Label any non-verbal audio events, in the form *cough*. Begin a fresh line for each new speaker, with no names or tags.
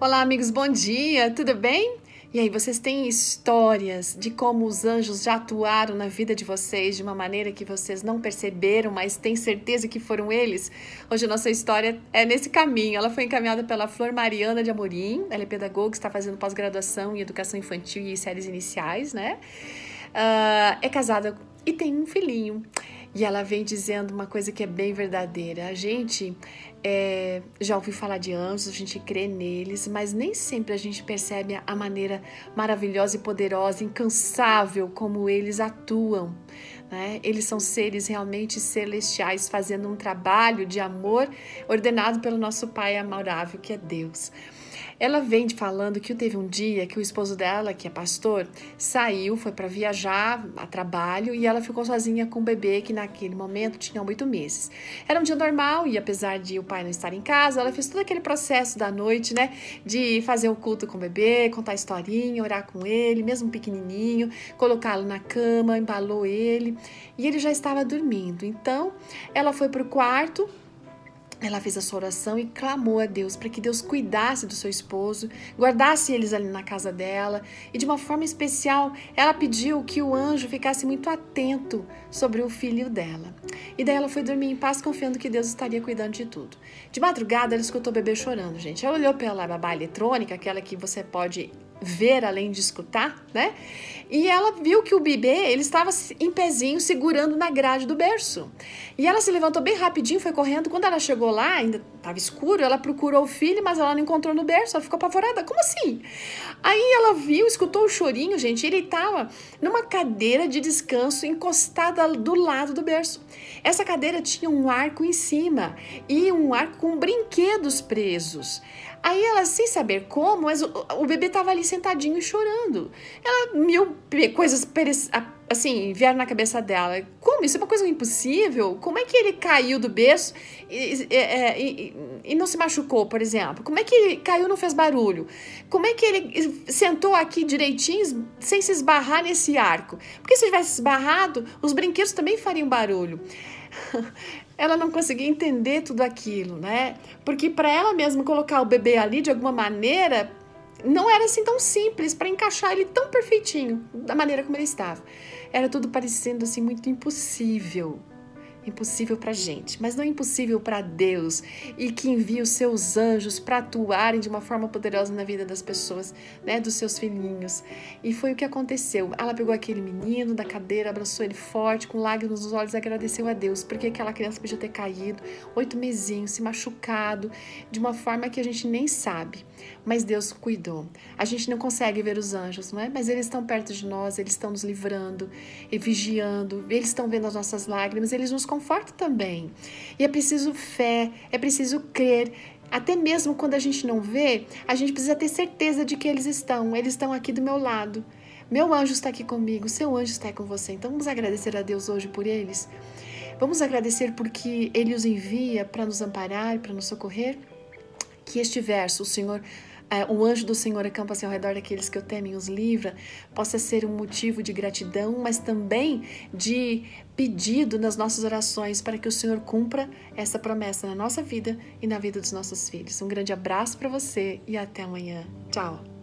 Olá, amigos, bom dia, tudo bem? E aí, vocês têm histórias de como os anjos já atuaram na vida de vocês de uma maneira que vocês não perceberam, mas têm certeza que foram eles? Hoje a nossa história é nesse caminho. Ela foi encaminhada pela Flor Mariana de Amorim, ela é pedagoga, está fazendo pós-graduação em educação infantil e séries iniciais, né? Uh, é casada e tem um filhinho. E ela vem dizendo uma coisa que é bem verdadeira. A gente é, já ouviu falar de anjos, a gente crê neles, mas nem sempre a gente percebe a maneira maravilhosa e poderosa, incansável como eles atuam. Né? Eles são seres realmente celestiais, fazendo um trabalho de amor ordenado pelo nosso Pai amável, que é Deus. Ela vem falando que teve um dia que o esposo dela, que é pastor, saiu, foi para viajar a trabalho e ela ficou sozinha com o bebê que naquele momento tinha oito meses. Era um dia normal e apesar de o pai não estar em casa, ela fez todo aquele processo da noite, né, de fazer o culto com o bebê, contar historinha, orar com ele, mesmo pequenininho, colocá-lo na cama, embalou ele e ele já estava dormindo. Então, ela foi para o quarto ela fez a sua oração e clamou a Deus para que Deus cuidasse do seu esposo, guardasse eles ali na casa dela e de uma forma especial ela pediu que o anjo ficasse muito atento sobre o filho dela. E daí ela foi dormir em paz confiando que Deus estaria cuidando de tudo. De madrugada ela escutou o bebê chorando, gente. Ela olhou pela babá eletrônica, aquela que você pode ver além de escutar, né? E ela viu que o bebê, ele estava em pezinho segurando na grade do berço. E ela se levantou bem rapidinho, foi correndo. Quando ela chegou lá, ainda estava escuro, ela procurou o filho, mas ela não encontrou no berço. Ela ficou apavorada. Como assim? Aí ela viu, escutou o chorinho, gente. Ele estava numa cadeira de descanso encostada do lado do berço. Essa cadeira tinha um arco em cima e um arco com brinquedos presos. Aí ela, sem saber como, mas o, o bebê estava ali sentadinho chorando. Ela, mil coisas assim, vieram na cabeça dela. Como? Isso é uma coisa impossível? Como é que ele caiu do berço e, e, e, e, não se machucou, por exemplo? Como é que ele caiu e não fez barulho? Como é que ele sentou aqui direitinho sem se esbarrar nesse arco? Porque se tivesse esbarrado, os brinquedos também fariam barulho. *laughs* ela não conseguia entender tudo aquilo, né? Porque para ela mesma colocar o bebê ali de alguma maneira não era assim tão simples para encaixar ele tão perfeitinho da maneira como ele estava. Era tudo parecendo assim muito impossível impossível para gente, mas não impossível para Deus e que envia os seus anjos para atuarem de uma forma poderosa na vida das pessoas, né, dos seus filhinhos. E foi o que aconteceu. Ela pegou aquele menino da cadeira, abraçou ele forte, com lágrimas nos olhos, agradeceu a Deus, porque aquela criança podia ter caído, oito mesinhos, se machucado, de uma forma que a gente nem sabe. Mas Deus cuidou. A gente não consegue ver os anjos, não é? Mas eles estão perto de nós, eles estão nos livrando e vigiando, eles estão vendo as nossas lágrimas, eles nos conforta também. E é preciso fé, é preciso crer. Até mesmo quando a gente não vê, a gente precisa ter certeza de que eles estão. Eles estão aqui do meu lado. Meu anjo está aqui comigo, seu anjo está com você. Então vamos agradecer a Deus hoje por eles. Vamos agradecer porque Ele os envia para nos amparar, para nos socorrer. Que este verso, o Senhor o anjo do Senhor acampa-se ao redor daqueles que o temem e os livra, possa ser um motivo de gratidão, mas também de pedido nas nossas orações para que o Senhor cumpra essa promessa na nossa vida e na vida dos nossos filhos. Um grande abraço para você e até amanhã. Tchau!